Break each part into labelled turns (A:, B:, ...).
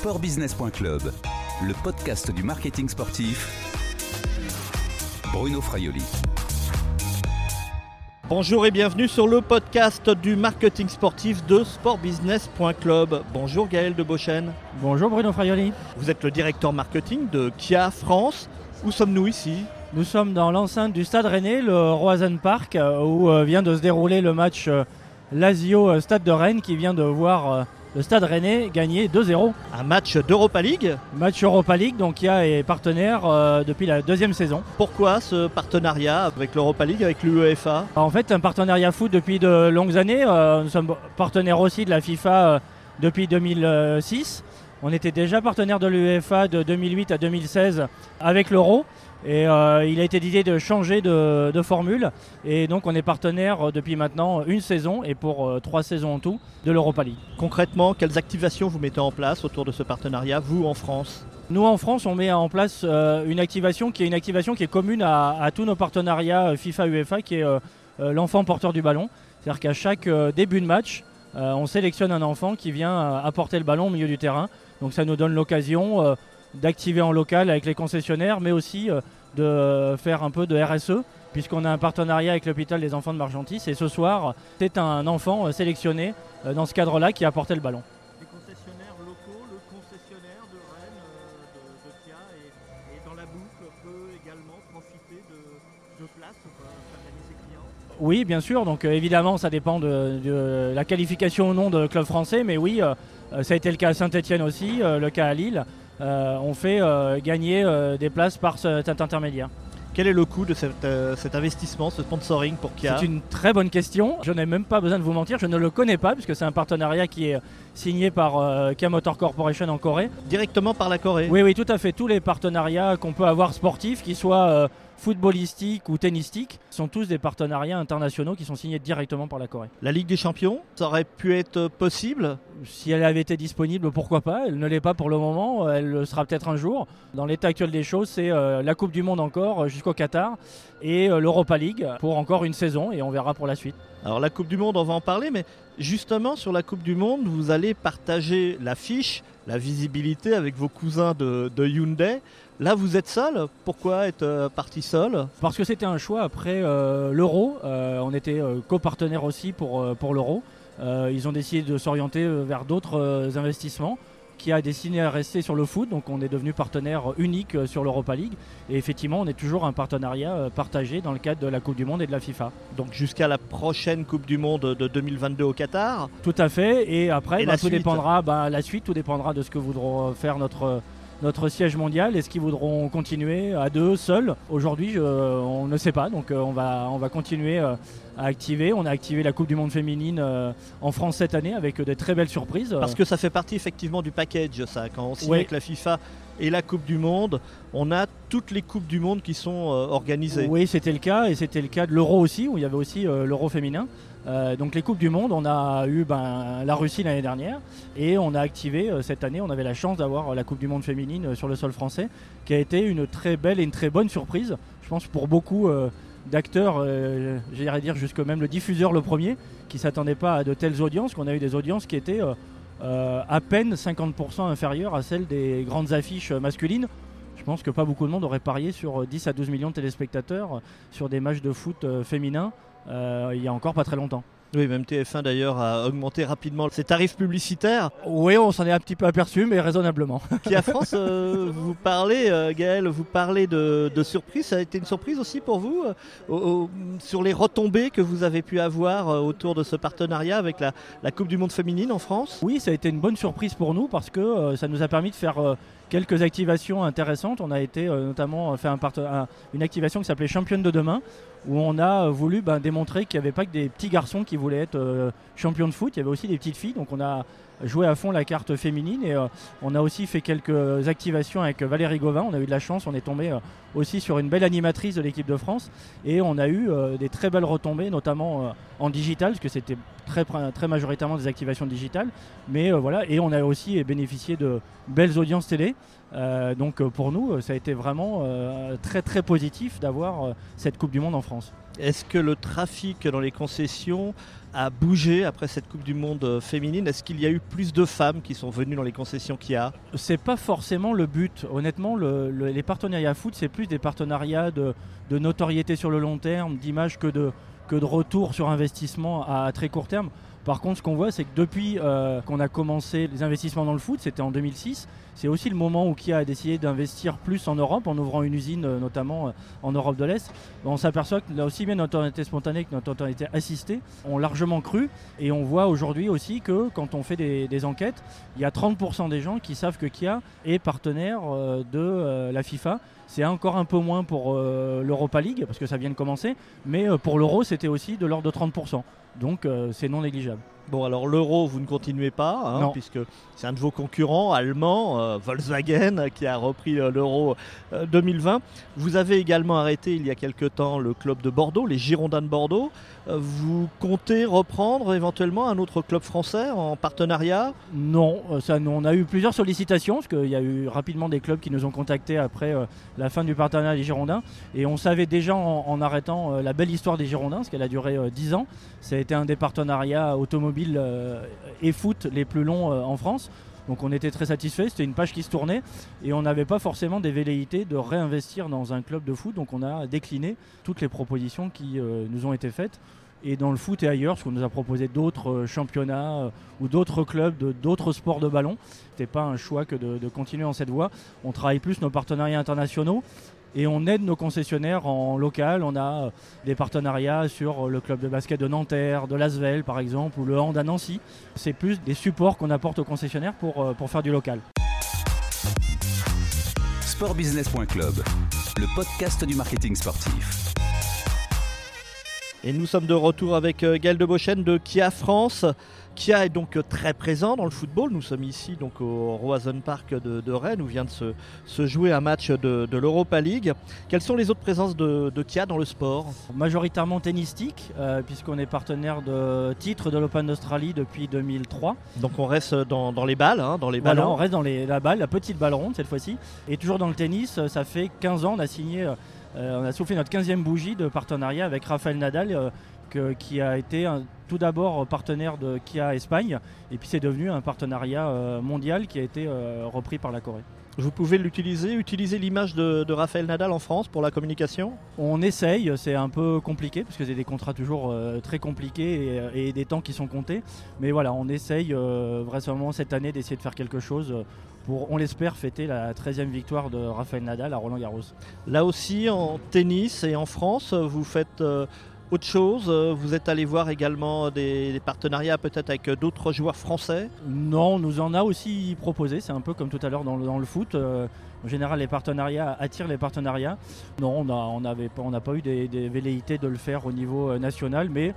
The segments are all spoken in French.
A: sportbusiness.club, le podcast du marketing sportif. Bruno Fraioli.
B: Bonjour et bienvenue sur le podcast du marketing sportif de sportbusiness.club. Bonjour Gaël de Beauchesne.
C: Bonjour Bruno Fraioli.
B: Vous êtes le directeur marketing de Kia France. Où sommes-nous ici?
C: Nous sommes dans l'enceinte du Stade Rennais, le Roisen Park, euh, où euh, vient de se dérouler le match euh, Lazio Stade de Rennes qui vient de voir le Stade Rennais gagner 2-0.
B: Un match d'Europa League
C: Match Europa League, donc Kia est partenaire depuis la deuxième saison.
B: Pourquoi ce partenariat avec l'Europa League, avec l'UEFA?
C: En fait, un partenariat foot depuis de longues années. nous sommes partenaires aussi de la FIFA depuis 2006. On était déjà partenaire de l'UEFA de 2008 à 2016 avec l'euro. Et euh, il a été l'idée de changer de, formule. Et donc on est partenaire euh, depuis maintenant une saison et pour euh, trois saisons en tout de l'Europa League.
B: Concrètement, quelles activations vous mettez en place autour de ce partenariat, vous en France?
C: Nous en France, on met en place une activation qui est une activation qui est commune à, tous nos partenariats FIFA-UEFA, qui est l'enfant porteur du ballon. C'est-à-dire qu'à chaque début de match, on sélectionne un enfant qui vient apporter le ballon au milieu du terrain. Donc ça nous donne l'occasion d'activer en local avec les concessionnaires, mais aussi euh, de faire un peu de RSE, puisqu'on a un partenariat avec l'hôpital des enfants de Margentis. Et ce soir, c'est un enfant euh, sélectionné euh, dans ce cadre-là qui a apporté le ballon.
B: Les concessionnaires locaux, le concessionnaire de Rennes, de, Kia, et, dans la boucle peut également profiter de, places pour gagner ses clients
C: Oui, bien sûr. Donc évidemment, ça dépend de, la qualification ou non de club français, mais oui, ça a été le cas à Saint-Etienne aussi, le cas à Lille. Euh, on fait euh, gagner euh, des places par cet intermédiaire.
B: Quel est le coût de cet investissement, ce sponsoring pour Kia
C: C'est une très bonne question. Je n'ai même pas besoin de vous mentir, je ne le connais pas puisque c'est un partenariat qui est signé par Kia Motor Corporation en Corée.
B: Directement par la Corée
C: Oui, oui, tout à fait. Tous les partenariats qu'on peut avoir sportifs, qui soient footballistiques ou tennistiques, sont tous des partenariats internationaux qui sont signés directement par la Corée.
B: La Ligue des Champions, ça aurait pu être possible?
C: Si elle avait été disponible, pourquoi pas? Elle ne l'est pas pour le moment, elle le sera peut-être un jour. Dans l'état actuel des choses, c'est euh, la Coupe du Monde encore euh, jusqu'au Qatar et euh, l'Europa League pour encore une saison et on verra pour la suite.
B: Alors la Coupe du Monde, on va en parler, mais justement sur la Coupe du Monde, vous allez partager l'affiche, la visibilité avec vos cousins de, de Hyundai. Là, vous êtes seul? Pourquoi être euh, parti seul?
C: Parce que c'était un choix après euh, l'euro. Euh, on était copartenaire aussi pour, pour l'euro. ils ont décidé de s'orienter vers d'autres investissements qui a décidé à rester sur le foot. Donc on est devenu partenaire unique sur l'Europa League. Et effectivement, on est toujours un partenariat partagé dans le cadre de la Coupe du Monde et de la FIFA.
B: Donc jusqu'à la prochaine Coupe du Monde de 2022 au Qatar?
C: Tout à fait. Et après, bah, tout dépendra, bah, la suite, tout dépendra de ce que voudront faire notre notre siège mondial Est-ce qu'ils voudront continuer à deux, seuls Aujourd'hui, on ne sait pas. Donc euh, on, va, on va continuer euh, à activer. On a activé la Coupe du Monde féminine euh, en France cette année avec de très belles surprises.
B: Parce que ça fait partie effectivement du package, ça. Quand on signe avec la FIFA et la Coupe du Monde, on a toutes les Coupes du Monde qui sont organisées.
C: Oui, c'était le cas. Et c'était le cas de l'Euro aussi, où il y avait aussi l'Euro féminin. Euh, donc les Coupes du Monde, on a eu ben, la Russie l'année dernière et on a activé euh, cette année, on avait la chance d'avoir la Coupe du Monde féminine euh, sur le sol français qui a été une très belle et une très bonne surprise, je pense pour beaucoup d'acteurs, j'irais dire jusque même le diffuseur le premier, qui ne s'attendait pas à de telles audiences, qu'on a eu des audiences qui étaient à peine 50% inférieures à celles des grandes affiches masculines. Je pense que pas beaucoup de monde aurait parié sur 10 à 12 millions de téléspectateurs sur des matchs de foot féminins il y a encore pas très longtemps.
B: Oui, même TF1 d'ailleurs a augmenté rapidement ses tarifs publicitaires.
C: Oui, on s'en est un petit peu aperçu, mais raisonnablement.
B: Qui à France, euh, vous parlez, euh, Gaël, vous parlez de, surprise. Ça a été une surprise aussi pour vous sur les retombées que vous avez pu avoir autour de ce partenariat avec la, la, Coupe du Monde féminine en France?
C: Oui, ça a été une bonne surprise pour nous parce que ça nous a permis de faire quelques activations intéressantes. On a été notamment fait un, une activation qui s'appelait Championne de demain, où on a voulu ben, démontrer qu'il n'y avait pas que des petits garçons qui voulaient être euh, champions de foot, il y avait aussi des petites filles. Donc on a joué à fond la carte féminine et euh, on a aussi fait quelques activations avec Valérie Gauvin. On a eu de la chance, on est tombé euh, aussi sur une belle animatrice de l'équipe de France et on a eu des très belles retombées, notamment en digital, parce que c'était très, majoritairement des activations digitales. Mais voilà, et on a aussi bénéficié de belles audiences télé. Euh, donc euh, pour nous, ça a été vraiment euh, très très positif d'avoir cette Coupe du Monde en France.
B: Est-ce que le trafic dans les concessions a bougé après cette Coupe du Monde euh, féminine Est-ce qu'il y a eu plus de femmes qui sont venues dans les concessions Kia
C: C'est pas forcément le but. Honnêtement, le- le- les partenariats foot, c'est plus des partenariats de, notoriété sur le long terme, d'image que de retour sur investissement à très court terme. Par contre, ce qu'on voit, c'est que depuis euh, qu'on a commencé les investissements dans le foot, c'était en 2006, c'est aussi le moment où Kia a décidé d'investir plus en Europe, en ouvrant une usine euh, notamment euh, en Europe de l'Est. On s'aperçoit que là aussi bien notre autorité spontanée que notre autorité assistée ont largement cru. Et on voit aujourd'hui aussi que quand on fait des, des enquêtes, il y a 30% des gens qui savent que Kia est partenaire de la FIFA. C'est encore un peu moins pour l'Europa League, parce que ça vient de commencer, mais pour l'Euro, c'était aussi de l'ordre de 30%. Donc euh, c'est non négligeable.
B: Bon, alors l'euro, vous ne continuez pas, hein, puisque c'est un de vos concurrents allemands, euh, Volkswagen, euh, qui a repris euh, l'euro euh, 2020. Vous avez également arrêté il y a quelque temps le club de Bordeaux, les Girondins de Bordeaux. Euh, vous comptez reprendre éventuellement un autre club français en partenariat?
C: Non, euh, ça, nous, on a eu plusieurs sollicitations, parce qu'il y a eu rapidement des clubs qui nous ont contactés après euh, la fin du partenariat des Girondins. Et on savait déjà en, en arrêtant euh, la belle histoire des Girondins, parce qu'elle a duré euh, 10 ans. Ça a été un des partenariats automobiles euh, et foot les plus longs euh, en France. Donc on était très satisfaits, c'était une page qui se tournait et on n'avait pas forcément des velléités de réinvestir dans un club de foot. Donc on a décliné toutes les propositions qui euh, nous ont été faites. Et dans le foot et ailleurs, parce qu'on nous a proposé d'autres euh, championnats euh, ou d'autres clubs, d'autres sports de ballon. C'était pas un choix que de, continuer en cette voie. On travaille plus nos partenariats internationaux et on aide nos concessionnaires en local. On a euh, des partenariats sur le club de basket de Nanterre, de Lasvel par exemple, ou le Hand à Nancy. C'est plus des supports qu'on apporte aux concessionnaires pour, pour faire du local.
A: Sportbusiness.club, le podcast du marketing sportif.
B: Et nous sommes de retour avec euh, Gaël Debochen de Kia France. Kia est donc euh, très présent dans le football. Nous sommes ici donc au Roison Park de, de Rennes où vient de se, se jouer un match de, de l'Europa League. Quelles sont les autres présences de, de Kia dans le sport?
C: Majoritairement tennistique, euh, puisqu'on est partenaire de titre de l'Open d'Australie depuis 2003.
B: Donc on reste dans, dans les balles, hein, dans les
C: Voilà,
B: ballons.
C: on reste dans les- la balle, la petite balle ronde cette fois-ci. Et toujours dans le tennis, ça fait 15 ans, on a signé, on a soufflé notre 15e bougie de partenariat avec Rafael Nadal, euh, qui a été tout d'abord partenaire de Kia Espagne, et puis c'est devenu un partenariat euh, mondial qui a été euh, repris par la Corée.
B: Vous pouvez l'utiliser, utiliser l'image de, de Raphaël Nadal en France pour la communication?
C: On essaye, c'est un peu compliqué parce que c'est des contrats toujours euh, très compliqués et, et des temps qui sont comptés. Mais voilà, on essaye euh, vraisemblablement cette année d'essayer de faire quelque chose pour, on l'espère, fêter la 13e victoire de Rafael Nadal à Roland Garros.
B: Là aussi, en tennis et en France, vous faites euh, autre chose. Euh, Vous êtes allé voir également des, des partenariats peut-être avec euh, d'autres joueurs français?
C: Non, on nous en a aussi proposé, c'est un peu comme tout à l'heure dans, le- dans le foot. euh, en général, les partenariats attirent les partenariats. Non, on n'a on avait pas, on pas eu des, des velléités de le faire au niveau euh, national, mais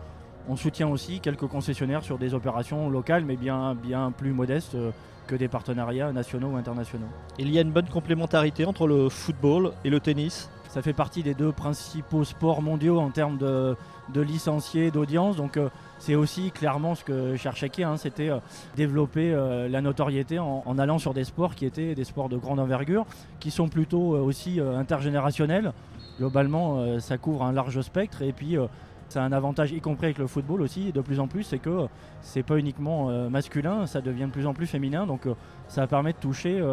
C: on soutient aussi quelques concessionnaires sur des opérations locales, mais bien, bien plus modestes euh, que des partenariats nationaux ou internationaux.
B: Il y a une bonne complémentarité entre le football et le tennis?
C: Ça fait partie des deux principaux sports mondiaux en termes de, de licenciés, d'audience. Donc euh, c'est aussi clairement ce que cherchait hein, c'était euh, développer euh, la notoriété en, en allant sur des sports qui étaient des sports de grande envergure, qui sont plutôt aussi intergénérationnels. Globalement, ça couvre un large spectre et puis ça a un avantage, y compris avec le football aussi, de plus en plus, c'est que c'est pas uniquement masculin, ça devient de plus en plus féminin. Donc ça permet de toucher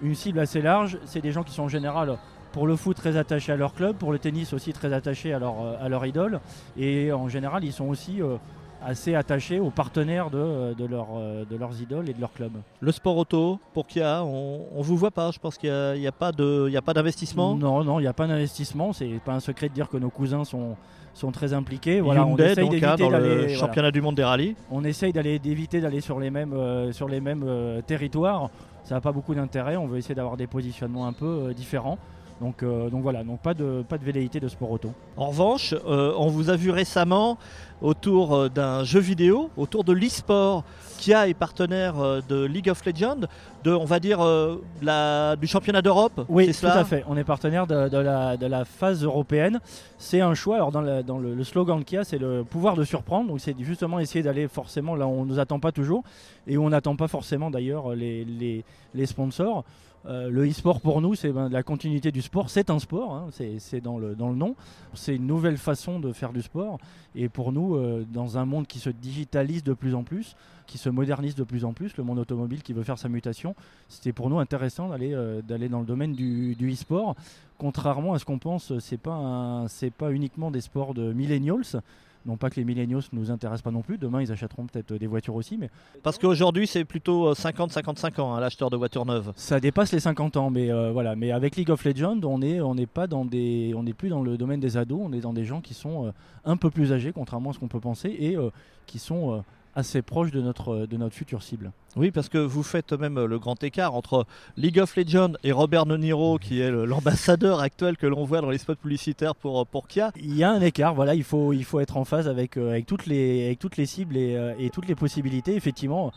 C: une cible assez large. C'est des gens qui sont en général pour le foot très attachés à leur club, pour le tennis aussi très attachés à leur, euh, à leur idole. Et en général, ils sont aussi euh, assez attachés aux partenaires de, de, leur, euh, de leurs idoles et de leur club.
B: Le sport auto, pour Kia, on ne vous voit pas. Je pense qu'il n'y a, pas de- il y a pas d'investissement.
C: Non, non, il n'y a pas d'investissement. C'est pas un secret de dire que nos cousins sont, sont très impliqués. Voilà, on essaye
B: donc, hein, dans le
C: voilà.
B: du monde des rallyes.
C: on essaye d'aller d'éviter d'aller sur les mêmes euh, sur les mêmes euh, territoires. Ça n'a pas beaucoup d'intérêt. On veut essayer d'avoir des positionnements un peu euh, différents. Donc, euh, donc voilà, donc pas de pas de velléité de sport auto.
B: En revanche, euh, on vous a vu récemment autour euh, d'un jeu vidéo, autour de l'e-sport. Kia est partenaire de League of Legends, de, on va dire, euh, la- du championnat d'Europe.
C: Oui,
B: c'est
C: tout
B: cela
C: à fait. On est partenaire de, de la, de la phase européenne. C'est un choix. Alors dans, la- dans le, le slogan de Kia, c'est le pouvoir de surprendre. Donc c'est justement essayer d'aller forcément là où on ne nous attend pas toujours et où on n'attend pas forcément d'ailleurs les, les, les sponsors. Euh, le e-sport pour nous, c'est ben, la continuité du sport. C'est un sport, hein, c'est dans le, nom. C'est une nouvelle façon de faire du sport. Et pour nous, euh, dans un monde qui se digitalise de plus en plus, qui se modernise de plus en plus, le monde automobile qui veut faire sa mutation, c'était pour nous intéressant d'aller euh, d'aller dans le domaine du, du e-sport. Contrairement à ce qu'on pense, c'est pas c'est pas uniquement des sports de millennials. Non pas que les milléniaux ne nous intéressent pas non plus, demain ils achèteront peut-être des voitures aussi. Mais...
B: Parce qu'aujourd'hui c'est plutôt 50-55 ans hein, l'acheteur de voitures neuves.
C: Ça dépasse les 50 ans, mais euh, voilà. Mais avec League of Legends, on n'est on pas dans des, on n'est plus dans le domaine des ados, on est dans des gens qui sont euh, un peu plus âgés, contrairement à ce qu'on peut penser, et euh, qui sont assez proche de notre, de notre future cible.
B: Oui, parce que vous faites même le grand écart entre League of Legends et Robert De Niro, qui est l'ambassadeur actuel que l'on voit dans les spots publicitaires pour, pour Kia.
C: Il y a un écart, voilà, il faut, il faut être en phase avec, euh, avec, toutes, les, avec toutes les cibles et, euh, et toutes les possibilités. Effectivement,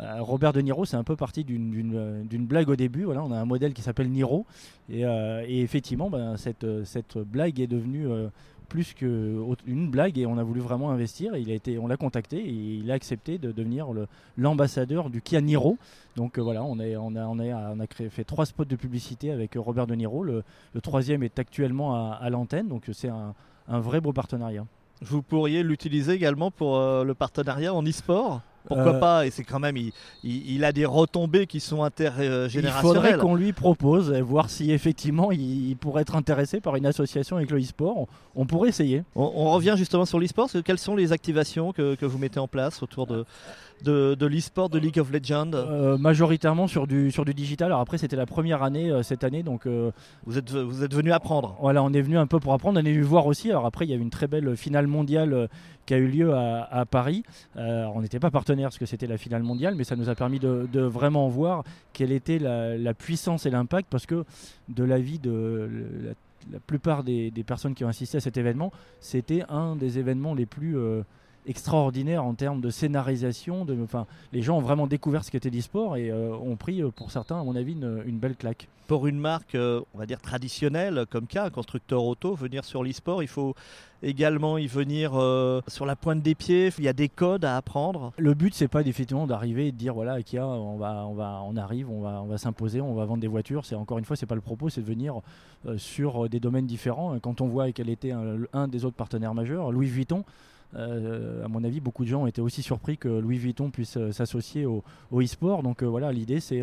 C: euh, Robert De Niro, c'est un peu parti d'une blague au début. Voilà, on a un modèle qui s'appelle Niro. Et, et effectivement, ben, cette, cette blague est devenue plus qu'une blague et on a voulu vraiment investir. il a été, on l'a contacté et il a accepté de devenir l'ambassadeur du Kia Niro. Donc euh, voilà, on, a, fait trois spots de publicité avec Robert De Niro. Le, troisième est actuellement à, l'antenne, donc c'est un, vrai beau partenariat.
B: Vous pourriez l'utiliser également pour euh, le partenariat en e-sport? Pourquoi euh, pas Et c'est quand même, il, a des retombées qui sont intergénérationnelles.
C: Il faudrait qu'on lui propose, voir si effectivement il, pourrait être intéressé par une association avec le e-sport. On, pourrait essayer.
B: On, revient justement sur l'e-sport. Quelles sont les activations que, que, vous mettez en place autour de, de, de l'e-sport, de League of Legends
C: euh, Majoritairement sur du, sur du digital. Alors après, c'était la première année euh, cette année. donc
B: vous, êtes, vous êtes venu apprendre
C: Voilà, on est venu un peu pour apprendre. On est venu voir aussi. Alors après, il y a eu une très belle finale mondiale qui a eu lieu à, Paris. Euh, on n'était pas partenaire parce que c'était la finale mondiale, mais ça nous a permis de, vraiment voir quelle était la, puissance et l'impact parce que de l'avis de la, plupart des, personnes qui ont assisté à cet événement, c'était un des événements les plus euh, extraordinaires en termes de scénarisation. De, enfin, les gens ont vraiment découvert ce qu'était l'e-sport et euh, ont pris pour certains, à mon avis, une, belle claque.
B: Pour une marque, on va dire traditionnelle comme cas, un constructeur auto, venir sur l'e-sport, il faut également y venir euh, sur la pointe des pieds Il y a des codes à apprendre
C: Le but, c'est pas effectivement d'arriver et de dire voilà, Kia, on, va, on, va, on arrive, on va, on va s'imposer, on va vendre des voitures. C'est Encore une fois, c'est pas le propos, c'est de venir euh, sur des domaines différents. Quand on voit quel était un, des autres partenaires majeurs, Louis Vuitton, euh, à mon avis, beaucoup de gens ont été aussi surpris que Louis Vuitton puisse s'associer au, e-sport. Donc voilà, l'idée c'est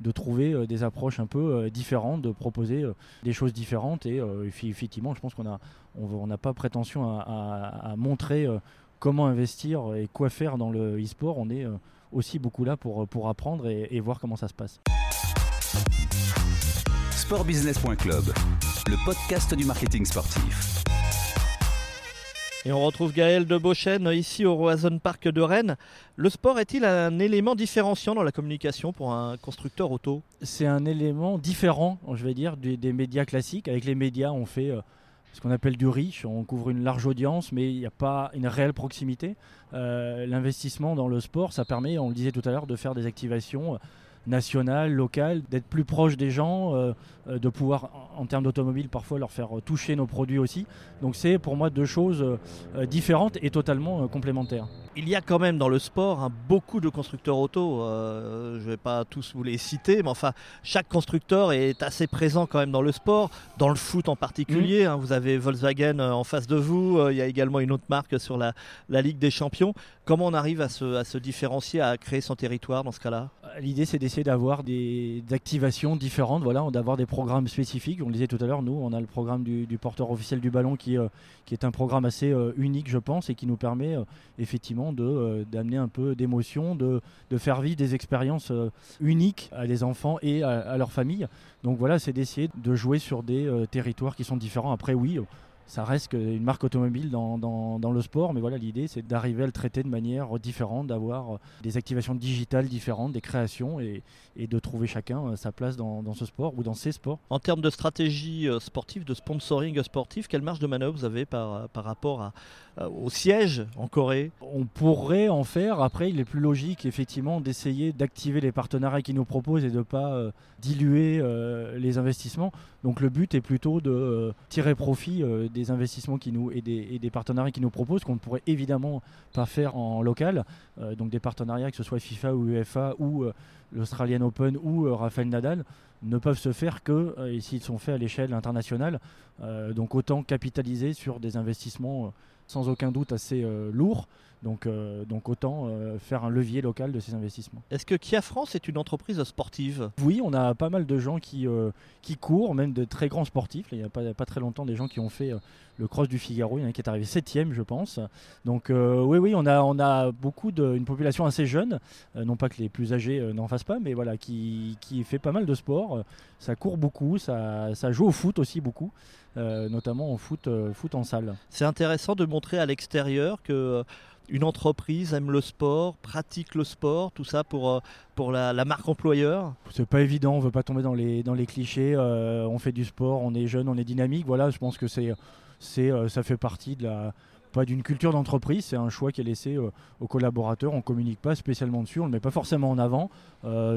C: de trouver des approches un peu différentes, de proposer des choses différentes. Et effectivement, je pense qu'on a, on n'a pas prétention à, montrer euh, comment investir et quoi faire dans le e-sport. On est euh, aussi beaucoup là pour, pour apprendre et, voir comment ça se passe.
A: Sportbusiness.club, le podcast du marketing sportif.
B: Et on retrouve Gaël de Beauchesne ici au Roison Park de Rennes. Le sport est-il un élément différenciant dans la communication pour un constructeur auto?
C: C'est un élément différent, je vais dire, des, médias classiques. Avec les médias, on fait euh, ce qu'on appelle du riche. On couvre une large audience, mais il n'y a pas une réelle proximité. Euh, l'investissement dans le sport, ça permet, on le disait tout à l'heure, de faire des activations nationales, locales, d'être plus proche des gens, euh, euh, de pouvoir, en, termes d'automobile, parfois leur faire toucher nos produits aussi. Donc c'est pour moi deux choses différentes et totalement complémentaires
B: il y a quand même dans le sport hein, beaucoup de constructeurs auto. Euh, je ne vais pas tous vous les citer, mais enfin, chaque constructeur est assez présent quand même dans le sport, dans le foot en particulier. Mmh. Hein. vous avez Volkswagen euh, en face de vous, euh, il y a également une autre marque sur la, Ligue des Champions. Comment on arrive à se, différencier, à créer son territoire dans ce cas-là?
C: L'idée, c'est d'essayer d'avoir des, activations différentes, voilà, d'avoir des programmes spécifiques. On le disait tout à l'heure, nous, on a le programme du, porteur officiel du ballon qui, est un programme assez unique, je pense, et qui nous permet effectivement euh, d'amener un peu d'émotion, de, faire vivre des expériences euh, uniques à des enfants et à, à leur famille. Donc voilà, c'est d'essayer de jouer sur des euh, territoires qui sont différents. Après, oui, ça reste une marque automobile dans, dans, le sport, mais voilà, l'idée c'est d'arriver à le traiter de manière différente, d'avoir des activations digitales différentes, des créations et, et de trouver chacun sa place dans, dans, ce sport ou dans ces sports.
B: En termes de stratégie sportive, de sponsoring sportif, quelle marge de manœuvre vous avez par, par rapport à, au siège en Corée?
C: On pourrait en faire, après il est plus logique effectivement d'essayer d'activer les partenariats qu'ils nous proposent et de ne pas diluer les investissements. Donc le but est plutôt de tirer profit des des investissements qui nous, et, des, partenariats qui nous proposent qu'on ne pourrait évidemment pas faire en local. donc des partenariats que ce soit FIFA ou UEFA ou l'Australian Open ou Rafael Nadal ne peuvent se faire que s'ils sont faits à l'échelle internationale. donc autant capitaliser sur des investissements sans aucun doute assez lourds donc, euh, donc autant euh, faire un levier local de ces investissements.
B: Est-ce que Kia France est une entreprise sportive?
C: Oui, on a pas mal de gens qui, euh, qui courent, même de très grands sportifs. Il n'y a pas, pas, très longtemps des gens qui ont fait le cross du Figaro. Il y en a qui est arrivé septième, je pense. Donc oui, oui, on a, on a beaucoup de, une population assez jeune. non pas que les plus âgés n'en fassent pas, mais voilà, qui, qui, fait pas mal de sport. ça court beaucoup, ça, ça joue au foot aussi beaucoup. notamment au foot, foot en salle.
B: C'est intéressant de montrer à l'extérieur que une entreprise aime le sport, pratique le sport, tout ça pour, euh, la, marque employeur
C: C'est pas évident, on veut pas tomber dans les, clichés. Euh, on fait du sport, on est jeune, on est dynamique. Voilà, je pense que c'est, c'est, euh, ça fait partie pas d'une culture d'entreprise, c'est un choix qui est laissé aux collaborateurs. On communique pas spécialement dessus, on le met pas forcément en avant.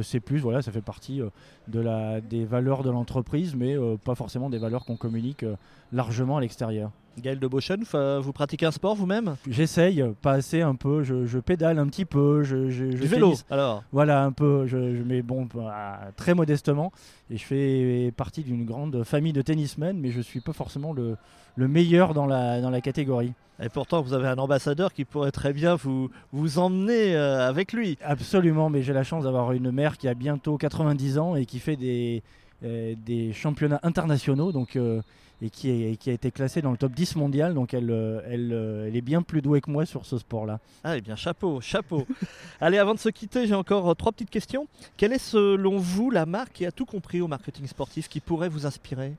C: c'est plus, voilà, ça fait partie des valeurs de l'entreprise, mais pas forcément des valeurs qu'on communique largement à l'extérieur.
B: Gaël de Beauchon, vous pratiquez un sport vous-même?
C: J'essaye, pas assez un peu, je, pédale un petit peu. Je, je,
B: du vélo alors?
C: Voilà, un peu, je, mets bon, bah, très modestement. Et je fais partie d'une grande famille de tennismen, mais je ne suis pas forcément le, le meilleur dans la, dans la catégorie.
B: Et pourtant, vous avez un ambassadeur qui pourrait très bien vous, vous emmener euh, avec lui.
C: Absolument, mais j'ai la chance d'avoir une mère qui a bientôt 90 ans et qui fait des, des championnats internationaux. Euh, et qui, a été classée dans le top 10 mondial. Donc elle, euh, elle, euh, est bien plus douée que moi sur ce sport-là.
B: Ah, eh bien, chapeau, chapeau. Allez, avant de se quitter, j'ai encore euh, trois petites questions. Quelle est selon vous la marque qui a tout compris au marketing sportif qui pourrait vous inspirer?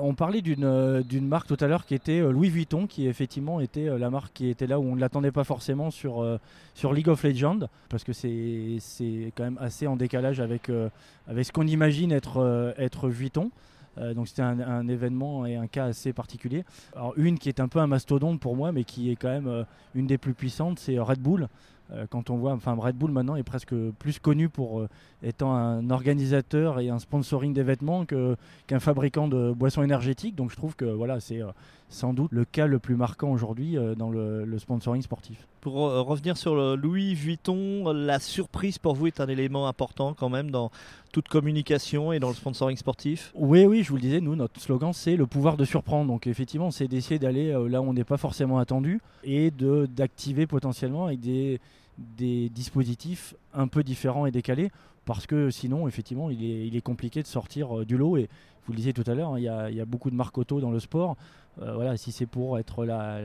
C: On parlait d'une marque tout à l'heure qui était Louis Vuitton, qui effectivement était la marque qui était là où on ne l'attendait pas forcément sur, League of Legends, parce que c'est quand même assez en décalage avec, ce qu'on imagine être, Vuitton. Euh, donc c'était un, événement et un cas assez particulier. Une qui est un peu un mastodonte pour moi, mais qui est quand même euh, une des plus puissantes, c'est Red Bull. Euh, quand on voit, enfin Red Bull maintenant est presque plus connu pour étant un organisateur et un sponsoring des vêtements qu'un fabricant de boissons énergétiques. Donc je trouve que voilà, c'est sans doute le cas le plus marquant aujourd'hui dans le, sponsoring sportif.
B: Pour revenir sur le Louis Vuitton, la surprise pour vous est un élément important quand même dans toute communication et dans le sponsoring sportif?
C: Oui, oui, je vous le disais, nous, notre slogan, c'est le pouvoir de surprendre. Donc effectivement, c'est d'essayer d'aller là où on n'est pas forcément attendu et d'activer potentiellement avec des, des dispositifs un peu différents et décalés parce que sinon, effectivement, il est, il est compliqué de sortir euh, du lot. Et vous le disiez tout à l'heure, hein, il, y, a beaucoup de marques auto dans le sport. Euh, voilà, si c'est pour être la,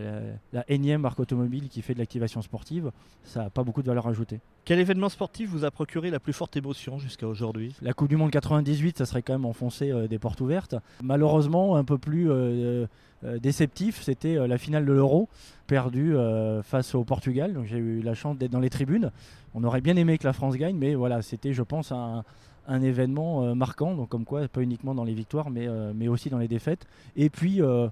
C: la, énième marque automobile qui fait de l'activation sportive, ça n'a pas beaucoup de valeur ajoutée.
B: Quel événement sportif vous a procuré la plus forte émotion jusqu'à aujourd'hui?
C: La Coupe du Monde 98, ça serait quand même enfoncer euh, des portes ouvertes. Malheureusement, un peu plus déceptif, c'était la finale de l'Euro, perdue face au Portugal. Donc j'ai eu la chance d'être dans les tribunes. On aurait bien aimé que la France gagne, mais voilà, c'était, je pense, un, événement marquant. Donc comme quoi, pas uniquement dans les victoires, mais, mais aussi dans les défaites. Et puis euh,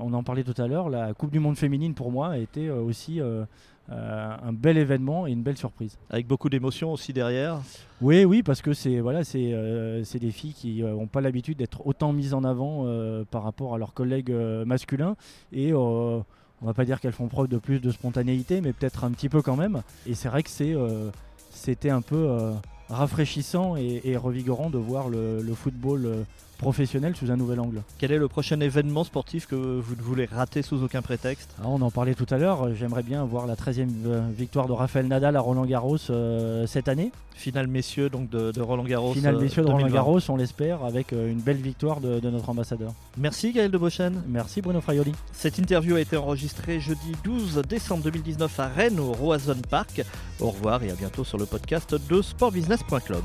C: on en parlait tout à l'heure, la Coupe du Monde féminine pour moi a été euh, aussi euh, un bel événement et une belle surprise.
B: Avec beaucoup d'émotions aussi derrière
C: Oui, oui, parce que c'est voilà, c'est des filles qui n'ont pas l'habitude d'être autant mises en avant par rapport à leurs collègues masculins. Et on va pas dire qu'elles font preuve de plus de spontanéité, mais peut-être un petit peu quand même. Et c'est vrai que c'était un peu rafraîchissant et, revigorant de voir le football professionnel sous un nouvel angle.
B: Quel est le prochain événement sportif que vous ne voulez rater sous aucun prétexte?
C: Ah, On en parlait tout à l'heure, j'aimerais bien voir la 13e euh, victoire de Rafael Nadal à Roland Garros euh, cette année.
B: Finale messieurs donc de, Roland Garros.
C: Finale euh, messieurs de Roland Garros, on l'espère, avec une belle victoire de, notre ambassadeur.
B: Merci Gaël de Beauchesne.
C: Merci Bruno Fraioli.
B: Cette interview a été enregistrée jeudi 12 décembre 2019 à Rennes au Roazhon Park. Au revoir et à bientôt sur le podcast de sportbusiness.club.